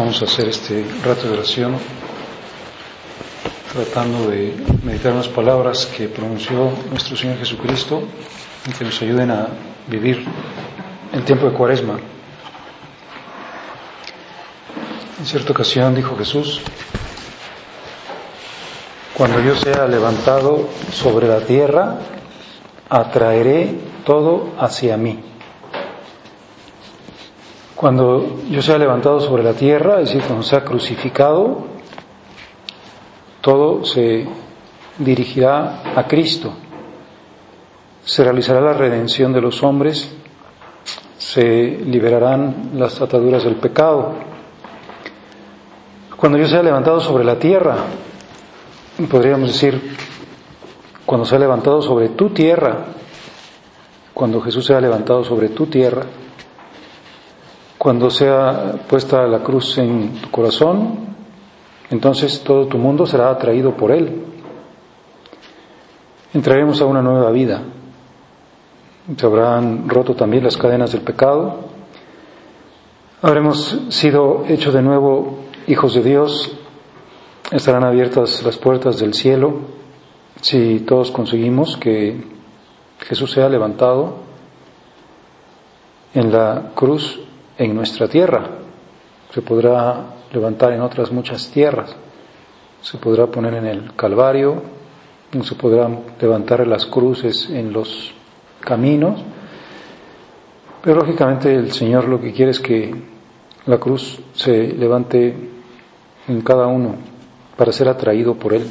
Vamos a hacer este rato de oración tratando de meditar unas palabras que pronunció nuestro Señor Jesucristo y que nos ayuden a vivir el tiempo de cuaresma. En cierta ocasión dijo Jesús, cuando yo sea levantado sobre la tierra, atraeré todo hacia mí. Cuando yo sea levantado sobre la tierra, es decir, cuando sea crucificado, todo se dirigirá a Cristo. Se realizará la redención de los hombres, se liberarán las ataduras del pecado. Cuando yo sea levantado sobre la tierra, podríamos decir, cuando sea levantado sobre tu tierra, cuando Jesús sea levantado sobre tu tierra, cuando sea puesta la cruz en tu corazón, entonces todo tu mundo será atraído por Él. Entraremos a una nueva vida. Se habrán roto también las cadenas del pecado. Habremos sido hechos de nuevo hijos de Dios. Estarán abiertas las puertas del cielo si todos conseguimos que Jesús sea levantado en la cruz en nuestra tierra, se podrá levantar en otras muchas tierras, se podrá poner en el Calvario, se podrán levantar las cruces en los caminos, pero lógicamente el Señor lo que quiere es que la cruz se levante en cada uno para ser atraído por Él.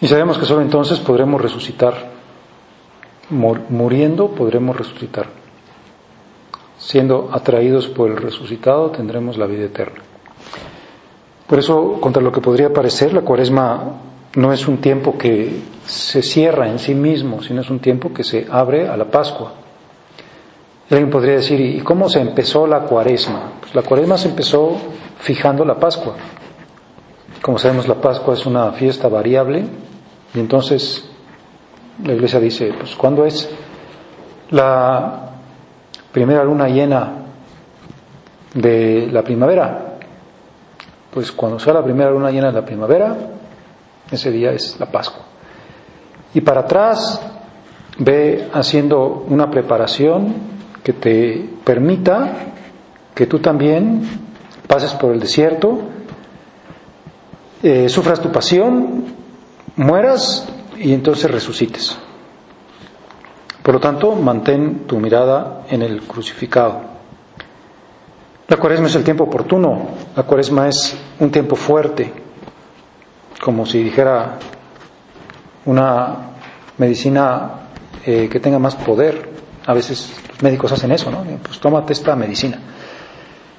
Y sabemos que solo entonces podremos resucitar. Muriendo podremos resucitar siendo atraídos por el resucitado, tendremos la vida eterna. Por eso, contra lo que podría parecer, la cuaresma no es un tiempo que se cierra en sí mismo, sino es un tiempo que se abre a la Pascua. alguien podría decir, ¿y cómo se empezó la cuaresma? Pues la cuaresma se empezó fijando la Pascua. Como sabemos, la Pascua es una fiesta variable y entonces la Iglesia dice, pues ¿cuándo es la primera luna llena de la primavera. Pues cuando sea la primera luna llena de la primavera, ese día es la Pascua. Y para atrás ve haciendo una preparación que te permita que tú también pases por el desierto, eh, sufras tu pasión, mueras y entonces resucites. Por lo tanto, mantén tu mirada en el crucificado. La cuaresma es el tiempo oportuno, la cuaresma es un tiempo fuerte, como si dijera una medicina eh, que tenga más poder. A veces los médicos hacen eso, ¿no? Pues tómate esta medicina.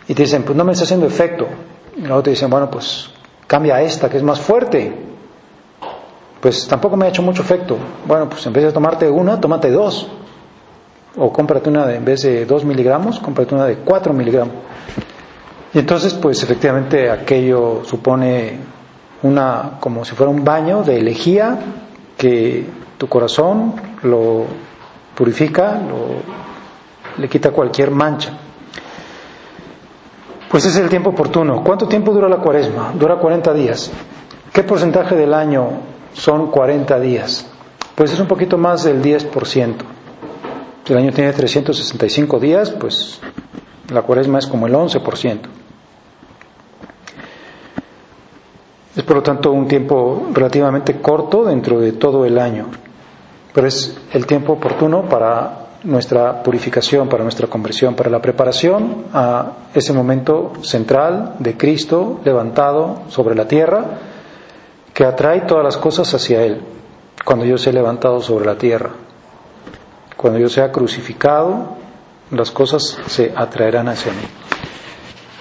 Y te dicen, pues no me está haciendo efecto. Y luego te dicen, bueno, pues cambia esta que es más fuerte pues tampoco me ha hecho mucho efecto. Bueno, pues en vez de tomarte una, tómate dos. O cómprate una de, en vez de dos miligramos, cómprate una de cuatro miligramos. Y entonces, pues efectivamente aquello supone una, como si fuera un baño de elegía que tu corazón lo purifica, lo, le quita cualquier mancha. Pues ese es el tiempo oportuno. ¿Cuánto tiempo dura la cuaresma? Dura 40 días. ¿Qué porcentaje del año son 40 días. Pues es un poquito más del 10%. Si el año tiene 365 días, pues la cuaresma es como el 11%. Es por lo tanto un tiempo relativamente corto dentro de todo el año, pero es el tiempo oportuno para nuestra purificación, para nuestra conversión, para la preparación a ese momento central de Cristo levantado sobre la tierra que atrae todas las cosas hacia Él, cuando yo sea levantado sobre la tierra. Cuando yo sea crucificado, las cosas se atraerán hacia mí.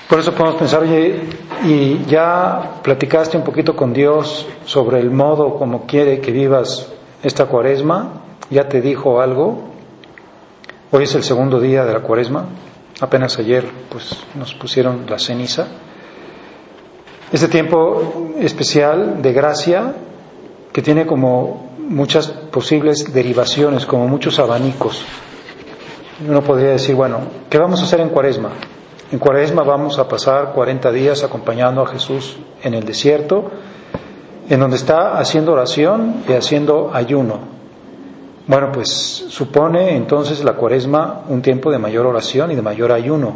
Por eso podemos pensar, oye, y ya platicaste un poquito con Dios sobre el modo como quiere que vivas esta cuaresma, ya te dijo algo. Hoy es el segundo día de la cuaresma, apenas ayer pues nos pusieron la ceniza. Este tiempo especial de gracia que tiene como muchas posibles derivaciones, como muchos abanicos. Uno podría decir, bueno, ¿qué vamos a hacer en cuaresma? En Cuaresma vamos a pasar 40 días acompañando a Jesús en el desierto, en donde está haciendo oración y haciendo ayuno. Bueno, pues supone entonces la Cuaresma un tiempo de mayor oración y de mayor ayuno.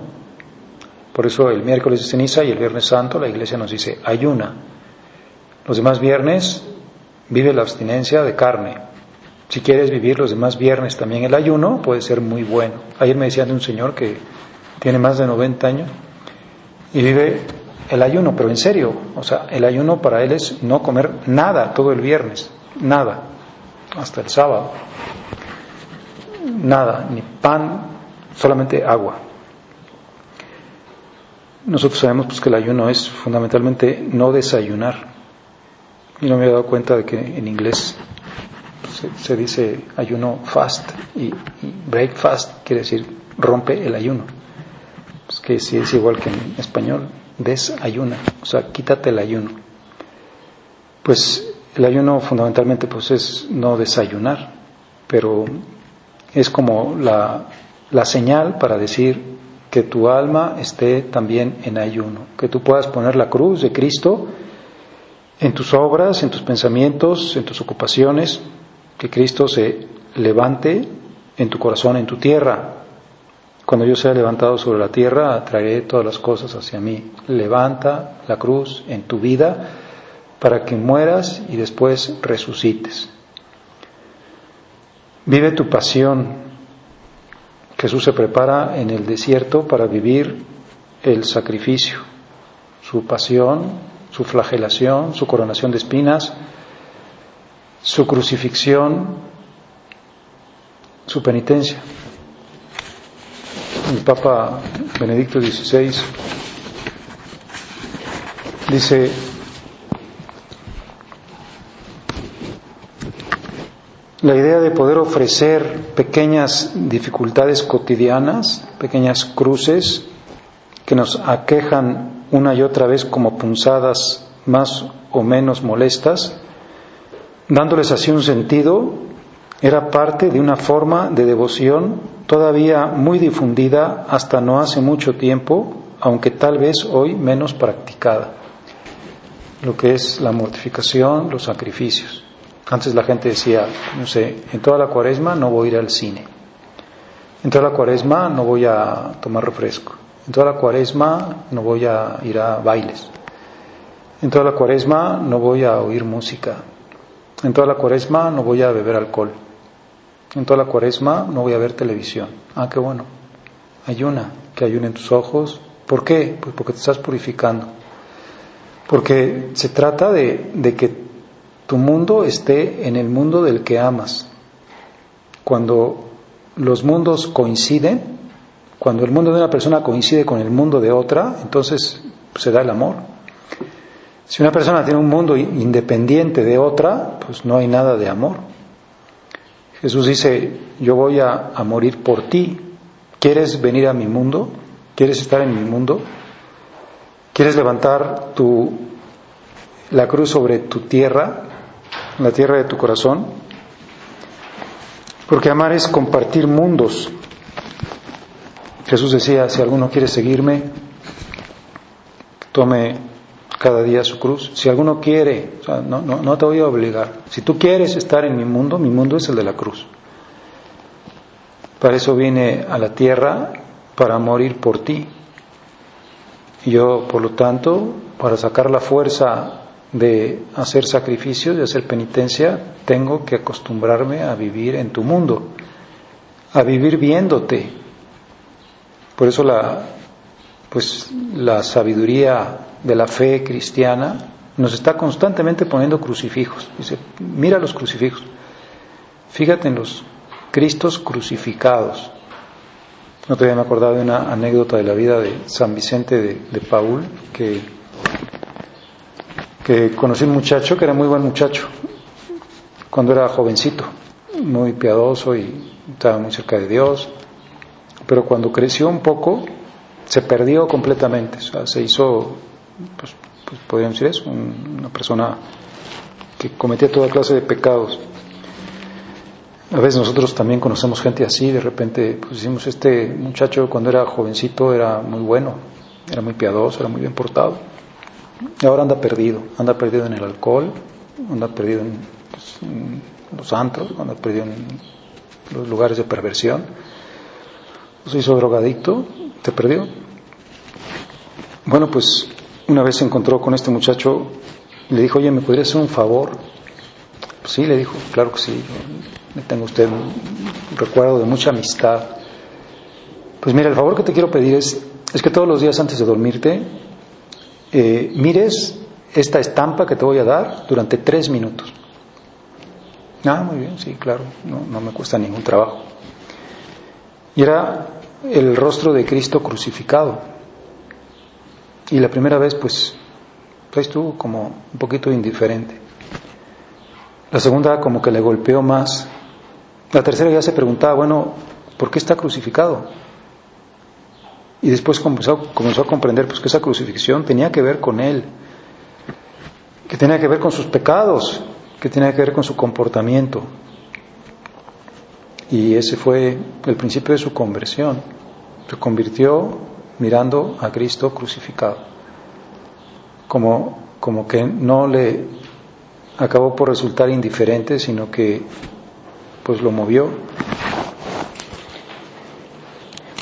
Por eso el miércoles de ceniza y el viernes santo la iglesia nos dice ayuna. Los demás viernes vive la abstinencia de carne. Si quieres vivir los demás viernes también el ayuno, puede ser muy bueno. Ayer me decían de un señor que tiene más de 90 años y vive el ayuno, pero en serio, o sea, el ayuno para él es no comer nada todo el viernes, nada, hasta el sábado, nada, ni pan, solamente agua. Nosotros sabemos pues, que el ayuno es fundamentalmente no desayunar. Y no me he dado cuenta de que en inglés se, dice ayuno fast y, y breakfast quiere decir rompe el ayuno pues que si es igual que en español, desayuna, o sea, quítate el ayuno. Pues el ayuno fundamentalmente pues es no desayunar, pero es como la, la señal para decir que tu alma esté también en ayuno, que tú puedas poner la cruz de Cristo en tus obras, en tus pensamientos, en tus ocupaciones, que Cristo se levante en tu corazón, en tu tierra, cuando yo sea levantado sobre la tierra, atraeré todas las cosas hacia mí. Levanta la cruz en tu vida para que mueras y después resucites. Vive tu pasión. Jesús se prepara en el desierto para vivir el sacrificio, su pasión, su flagelación, su coronación de espinas, su crucifixión, su penitencia. El Papa Benedicto XVI dice, la idea de poder ofrecer pequeñas dificultades cotidianas, pequeñas cruces que nos aquejan una y otra vez como punzadas más o menos molestas, dándoles así un sentido, era parte de una forma de devoción todavía muy difundida hasta no hace mucho tiempo, aunque tal vez hoy menos practicada, lo que es la mortificación, los sacrificios. Antes la gente decía, no sé, en toda la cuaresma no voy a ir al cine, en toda la cuaresma no voy a tomar refresco, en toda la cuaresma no voy a ir a bailes, en toda la cuaresma no voy a oír música, en toda la cuaresma no voy a beber alcohol. En toda la cuaresma no voy a ver televisión. Ah, qué bueno. Ayuna, que ayunen tus ojos. ¿Por qué? Pues porque te estás purificando. Porque se trata de, de que tu mundo esté en el mundo del que amas. Cuando los mundos coinciden, cuando el mundo de una persona coincide con el mundo de otra, entonces se da el amor. Si una persona tiene un mundo independiente de otra, pues no hay nada de amor. Jesús dice, yo voy a, morir por ti. ¿Quieres venir a mi mundo? ¿Quieres estar en mi mundo? ¿Quieres levantar tu, la cruz sobre tu tierra, la tierra de tu corazón? Porque amar es compartir mundos. Jesús decía, si alguno quiere seguirme, tome cada día su cruz. Si alguno quiere, no, no, no te voy a obligar. Si tú quieres estar en mi mundo, mi mundo es el de la cruz. Para eso vine a la tierra, para morir por ti. Y yo, por lo tanto, para sacar la fuerza de hacer sacrificios, de hacer penitencia, tengo que acostumbrarme a vivir en tu mundo, a vivir viéndote. Por eso la, pues, la sabiduría de la fe cristiana nos está constantemente poniendo crucifijos. Dice, mira los crucifijos, fíjate en los Cristos crucificados. No te había acordado de una anécdota de la vida de San Vicente de, de Paul, que que conocí un muchacho que era muy buen muchacho cuando era jovencito, muy piadoso y estaba muy cerca de Dios, pero cuando creció un poco se perdió completamente, o sea, se hizo, pues, pues podríamos decir eso, una persona que cometía toda clase de pecados. A veces nosotros también conocemos gente así, de repente pues decimos, este muchacho cuando era jovencito era muy bueno, era muy piadoso, era muy bien portado ahora anda perdido, anda perdido en el alcohol, anda perdido pues, en, los antros, anda perdido en los lugares de perversión, se hizo drogadicto, te perdió. Bueno, pues una vez se encontró con este muchacho, le dijo, oye, ¿me podría hacer un favor? Pues sí, le dijo, claro que sí, me tengo usted un recuerdo de mucha amistad. Pues mira, el favor que te quiero pedir es, es que todos los días antes de dormirte eh, mires esta estampa que te voy a dar durante tres minutos. Ah, muy bien, sí, claro, no, me cuesta ningún trabajo. Y era el rostro de Cristo crucificado. Y la primera vez, pues, pues estuvo como un poquito indiferente. La segunda como que le golpeó más. La tercera ya se preguntaba, bueno, ¿por qué está crucificado? Y después comenzó, comenzó a comprender pues, que esa crucifixión tenía que ver con él, que tenía que ver con sus pecados, que tenía que ver con su comportamiento. Y ese fue el principio de su conversión. Se convirtió mirando a Cristo crucificado. Como, como que no le acabó por resultar indiferente, sino que pues lo movió.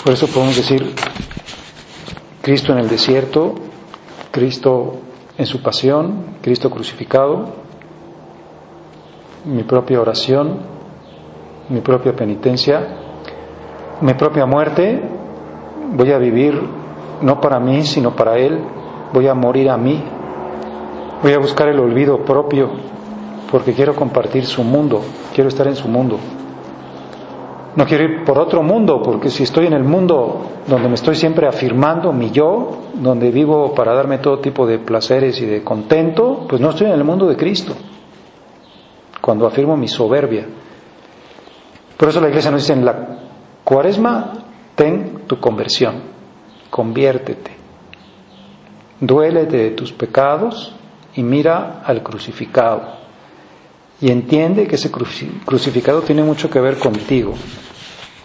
Por eso podemos decir, Cristo en el desierto, Cristo en su pasión, Cristo crucificado, mi propia oración, mi propia penitencia, mi propia muerte, voy a vivir no para mí, sino para Él, voy a morir a mí, voy a buscar el olvido propio, porque quiero compartir su mundo, quiero estar en su mundo. No quiero ir por otro mundo, porque si estoy en el mundo donde me estoy siempre afirmando mi yo, donde vivo para darme todo tipo de placeres y de contento, pues no estoy en el mundo de Cristo. Cuando afirmo mi soberbia. Por eso la iglesia nos dice en la cuaresma, ten tu conversión, conviértete, duélete de tus pecados y mira al crucificado y entiende que ese crucificado tiene mucho que ver contigo,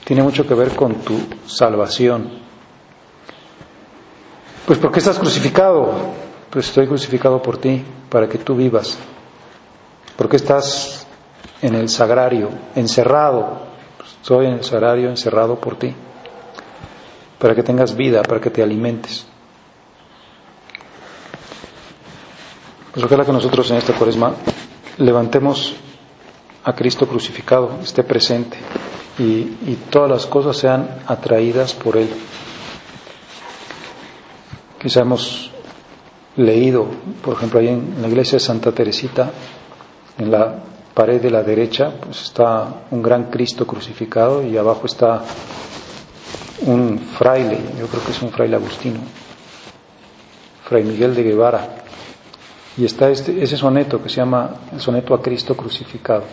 tiene mucho que ver con tu salvación. Pues ¿por qué estás crucificado? Pues estoy crucificado por ti, para que tú vivas. ¿Por qué estás en el sagrario, encerrado? Pues estoy en el sagrario, encerrado por ti, para que tengas vida, para que te alimentes. Pues ojalá que nosotros en esta cuaresma levantemos a Cristo crucificado, esté presente y, todas las cosas sean atraídas por Él. Quizá hemos leído, por ejemplo, ahí en la iglesia de Santa Teresita, en la pared de la derecha, pues está un gran Cristo crucificado y abajo está un fraile, yo creo que es un fraile agustino, Fray Miguel de Guevara, y está este, ese soneto que se llama el soneto a Cristo crucificado.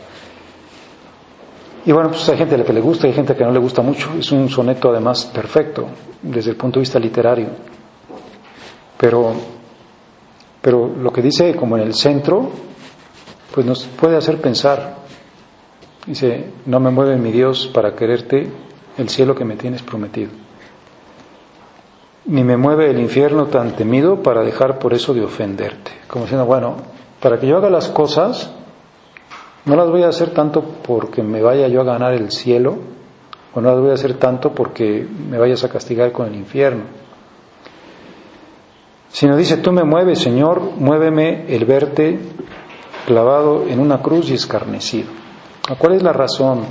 Y bueno, pues hay gente a la que le gusta hay gente a la que no le gusta mucho. Es un soneto además perfecto desde el punto de vista literario. Pero, pero lo que dice como en el centro, pues nos puede hacer pensar. Dice, no me mueve mi Dios para quererte el cielo que me tienes prometido ni me mueve el infierno tan temido para dejar por eso de ofenderte. Como diciendo, bueno, para que yo haga las cosas, no las voy a hacer tanto porque me vaya yo a ganar el cielo, o no las voy a hacer tanto porque me vayas a castigar con el infierno, Sino dice, tú me mueves, Señor, muéveme el verte clavado en una cruz y escarnecido. ¿Cuál es la razón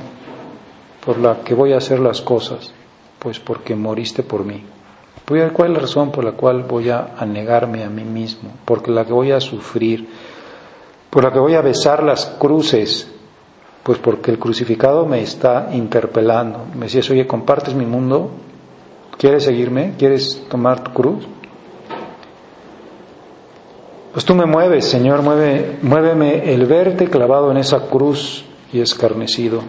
por la que voy a hacer las cosas? Pues porque moriste por mí. ¿Cuál es la razón por la cual voy a negarme a mí mismo? Porque la que voy a sufrir, por la que voy a besar las cruces, pues porque el crucificado me está interpelando. Me decías, oye, ¿compartes mi mundo? ¿Quieres seguirme? ¿Quieres tomar tu cruz? Pues tú me mueves, Señor, mueve, muéveme el verte clavado en esa cruz y escarnecido.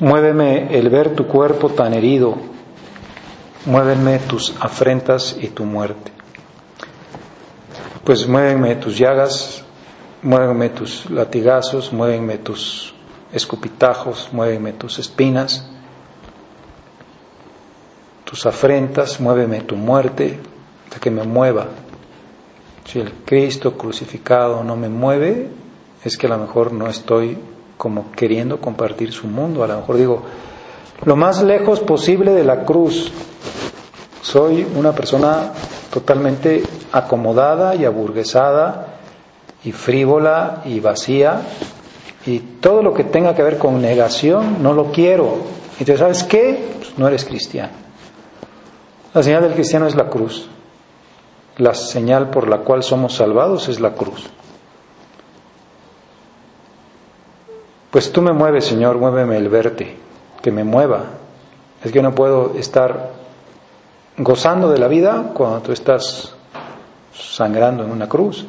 Muéveme el ver tu cuerpo tan herido. Muéveme tus afrentas y tu muerte. Pues muéveme tus llagas, muéveme tus latigazos, muéveme tus escupitajos, muéveme tus espinas, tus afrentas, muéveme tu muerte, hasta que me mueva. Si el Cristo crucificado no me mueve, es que a lo mejor no estoy como queriendo compartir su mundo. A lo mejor digo, lo más lejos posible de la cruz. Soy una persona totalmente acomodada y aburguesada y frívola y vacía y todo lo que tenga que ver con negación no lo quiero. Entonces, ¿sabes qué? Pues no eres cristiano. La señal del cristiano es la cruz. La señal por la cual somos salvados es la cruz. Pues tú me mueves, Señor, muéveme el verte, que me mueva. Es que no puedo estar gozando de la vida cuando tú estás sangrando en una cruz.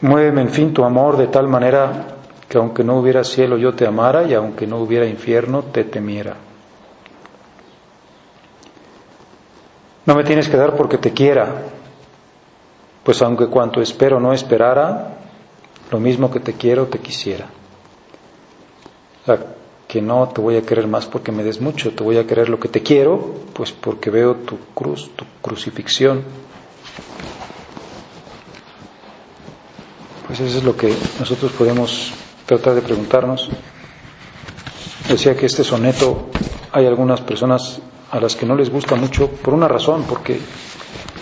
Muéveme, en fin, tu amor de tal manera que aunque no hubiera cielo yo te amara y aunque no hubiera infierno te temiera. No me tienes que dar porque te quiera, pues aunque cuanto espero no esperara, lo mismo que te quiero te quisiera. Que no te voy a querer más porque me des mucho, te voy a querer lo que te quiero, pues porque veo tu cruz, tu crucifixión. Pues eso es lo que nosotros podemos tratar de preguntarnos. Decía que este soneto hay algunas personas a las que no les gusta mucho por una razón, porque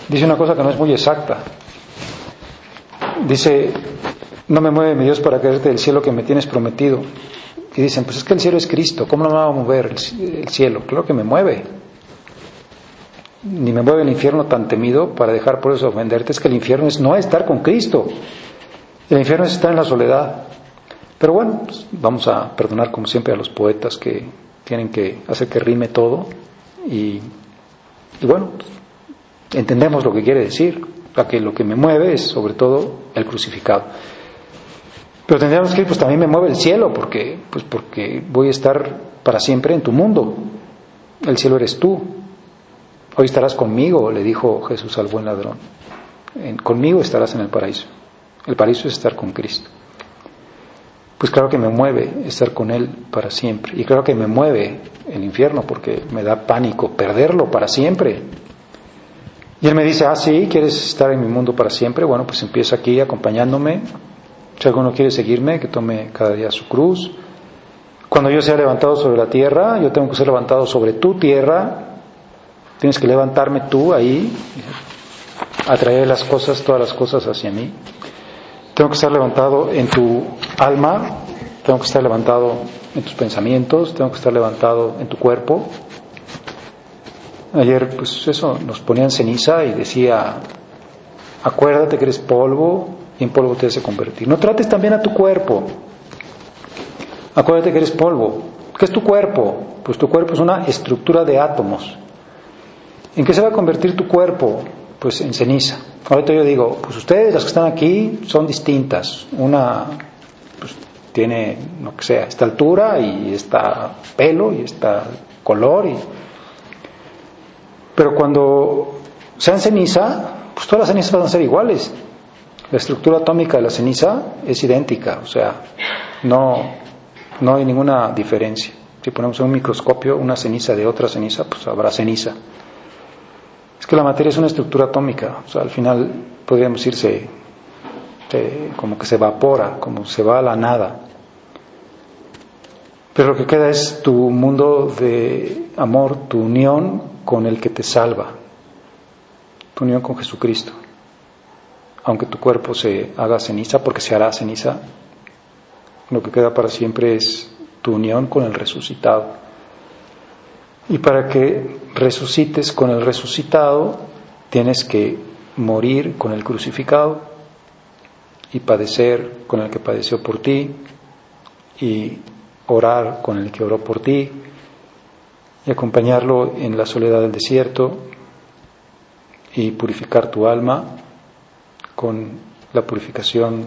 dice una cosa que no es muy exacta. Dice, no me mueve mi Dios para quererte del cielo que me tienes prometido. Y dicen, pues es que el cielo es Cristo, ¿cómo no me va a mover el cielo? Claro que me mueve. Ni me mueve el infierno tan temido para dejar por eso ofenderte. Es que el infierno es no estar con Cristo. El infierno es estar en la soledad. Pero bueno, pues vamos a perdonar como siempre a los poetas que tienen que hacer que rime todo y, bueno, entendemos lo que quiere decir, que lo que me mueve es sobre todo el crucificado. Pero tendríamos que decir, pues también me mueve el cielo, porque, pues porque voy a estar para siempre en tu mundo. El cielo eres tú. Hoy estarás conmigo, le dijo Jesús al buen ladrón. conmigo estarás en el paraíso. El paraíso es estar con Cristo pues claro que me mueve estar con Él para siempre. Y claro que me mueve el infierno porque me da pánico perderlo para siempre. Y Él me dice, ah, sí, ¿quieres estar en mi mundo para siempre? Bueno, pues empieza aquí acompañándome. Si alguno quiere seguirme, que tome cada día su cruz. Cuando yo sea levantado sobre la tierra, yo tengo que ser levantado sobre tu tierra. Tienes que levantarme tú ahí, atraer las cosas, todas las cosas hacia mí. Tengo que estar levantado en tu alma, tengo que estar levantado en tus pensamientos, tengo que estar levantado en tu cuerpo. Ayer, pues eso, nos ponían ceniza y decía, acuérdate que eres polvo y en polvo te has convertir. No trates también a tu cuerpo. Acuérdate que eres polvo. ¿Qué es tu cuerpo? Pues tu cuerpo es una estructura de átomos. ¿En qué se va a convertir tu cuerpo? Pues en ceniza. Ahorita yo digo, pues ustedes, las que están aquí, son distintas. Una pues, tiene, lo que sea, esta altura y esta pelo y esta color. Y... Pero cuando sean ceniza, pues todas las cenizas van a ser iguales. La estructura atómica de la ceniza es idéntica, o sea, no, no hay ninguna diferencia. Si ponemos en un microscopio una ceniza de otra ceniza, pues habrá ceniza. Es que la materia es una estructura atómica, o sea, al final podríamos decirse como que se evapora, como se va a la nada. Pero lo que queda es tu mundo de amor, tu unión con el que te salva, tu unión con Jesucristo. Aunque tu cuerpo se haga ceniza, porque se hará ceniza, lo que queda para siempre es tu unión con el resucitado. Y para que resucites con el resucitado, tienes que morir con el crucificado y padecer con el que padeció por ti y orar con el que oró por ti y acompañarlo en la soledad del desierto y purificar tu alma con la purificación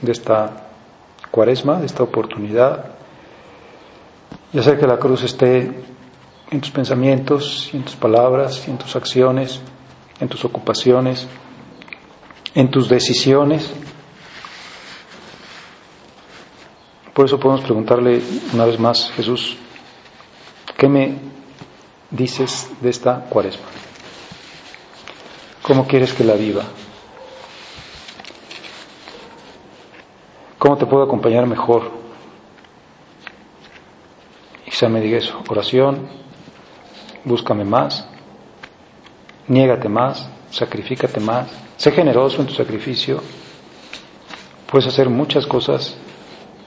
de esta cuaresma, de esta oportunidad, y hacer que la cruz esté en tus pensamientos, en tus palabras, en tus acciones, en tus ocupaciones, en tus decisiones. Por eso podemos preguntarle una vez más, Jesús, ¿qué me dices de esta cuaresma? ¿Cómo quieres que la viva? ¿Cómo te puedo acompañar mejor? Quizá me diga eso, oración, búscame más, niégate más, sacrifícate más, sé generoso en tu sacrificio. Puedes hacer muchas cosas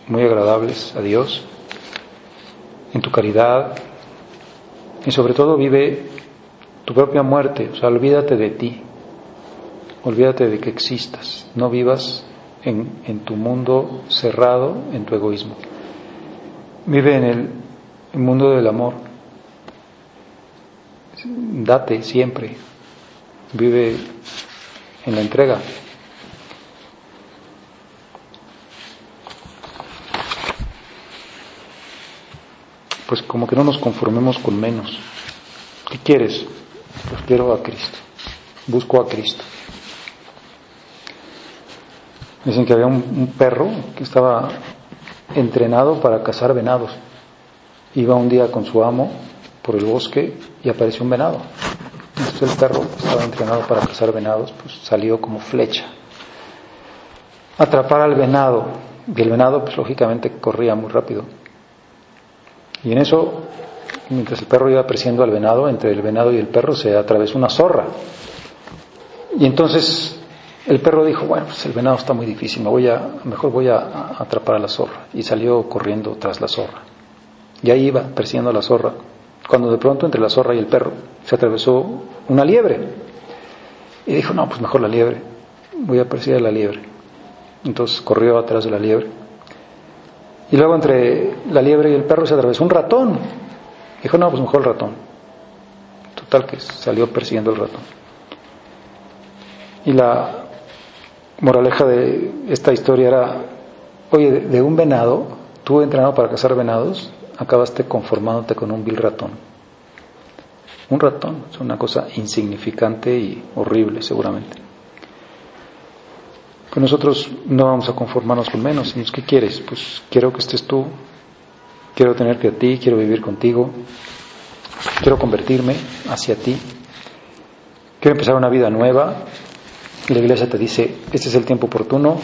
muy agradables a Dios, en tu caridad, y sobre todo vive tu propia muerte, o sea, olvídate de ti, olvídate de que existas, no vivas en, en tu mundo cerrado, en tu egoísmo. Vive en el, el mundo del amor, date siempre, vive en la entrega. pues como que no nos conformemos con menos. ¿Qué quieres? Pues quiero a Cristo, busco a Cristo. Dicen que había un, perro que estaba entrenado para cazar venados. Iba un día con su amo por el bosque y apareció un venado. Entonces el perro estaba entrenado para cazar venados, pues salió como flecha. Atrapar al venado. Y el venado, pues lógicamente corría muy rápido. Y en eso, mientras el perro iba persiguiendo al venado, entre el venado y el perro se atravesó una zorra. Y entonces el perro dijo, bueno, pues el venado está muy difícil, me voy a, mejor voy a, atrapar a la zorra. Y salió corriendo tras la zorra. Y ahí iba persiguiendo a la zorra, cuando de pronto entre la zorra y el perro se atravesó una liebre. Y dijo, no, pues mejor la liebre, voy a perseguir a la liebre. Entonces corrió atrás de la liebre y luego entre la liebre y el perro se atravesó un ratón. Dijo, no, pues mejor el ratón. Total que salió persiguiendo el ratón. Y la moraleja de esta historia era, oye, de un venado, tú entrenado para cazar venados, acabaste conformándote con un vil ratón. Un ratón es una cosa insignificante y horrible seguramente nosotros no vamos a conformarnos con menos, ¿qué quieres? Pues quiero que estés tú, quiero tenerte a ti, quiero vivir contigo, quiero convertirme hacia ti, quiero empezar una vida nueva. La iglesia te dice, este es el tiempo oportuno,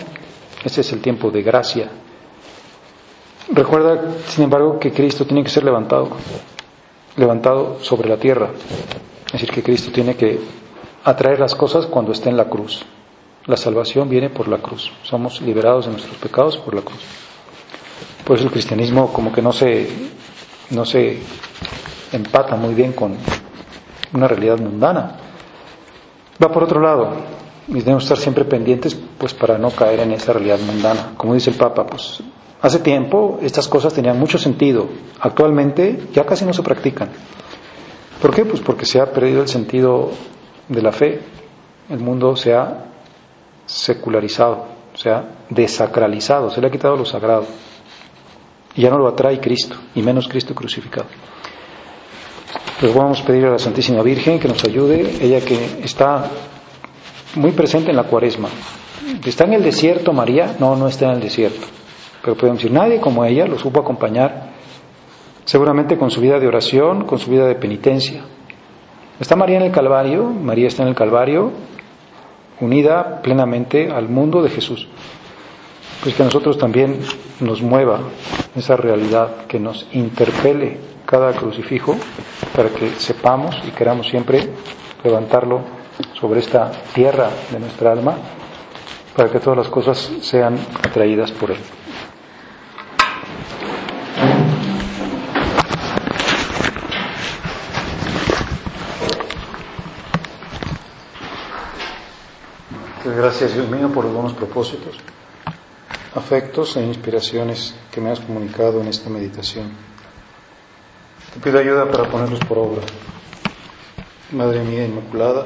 este es el tiempo de gracia. Recuerda, sin embargo, que Cristo tiene que ser levantado, levantado sobre la tierra. Es decir, que Cristo tiene que atraer las cosas cuando esté en la cruz. La salvación viene por la cruz. Somos liberados de nuestros pecados por la cruz. Por eso el cristianismo como que no se, no se empata muy bien con una realidad mundana. Va por otro lado, y debemos estar siempre pendientes pues para no caer en esa realidad mundana. Como dice el Papa, pues hace tiempo estas cosas tenían mucho sentido. Actualmente ya casi no se practican. ¿Por qué? Pues porque se ha perdido el sentido de la fe. El mundo se ha secularizado, o sea, desacralizado, se le ha quitado lo sagrado. Y ya no lo atrae Cristo, y menos Cristo crucificado. Les vamos a pedir a la Santísima Virgen que nos ayude, ella que está muy presente en la cuaresma. ¿Está en el desierto María? No, no está en el desierto. Pero podemos decir, nadie como ella lo supo acompañar, seguramente con su vida de oración, con su vida de penitencia. ¿Está María en el Calvario? María está en el Calvario, unida plenamente al mundo de Jesús. pues que a nosotros también nos mueva esa realidad, que nos interpele cada crucifijo para que sepamos y queramos siempre levantarlo sobre esta tierra de nuestra alma, para que todas las cosas sean atraídas por él. Gracias Dios mío por los buenos propósitos, afectos e inspiraciones que me has comunicado en esta meditación. Te pido ayuda para ponerlos por obra. Madre mía Inmaculada,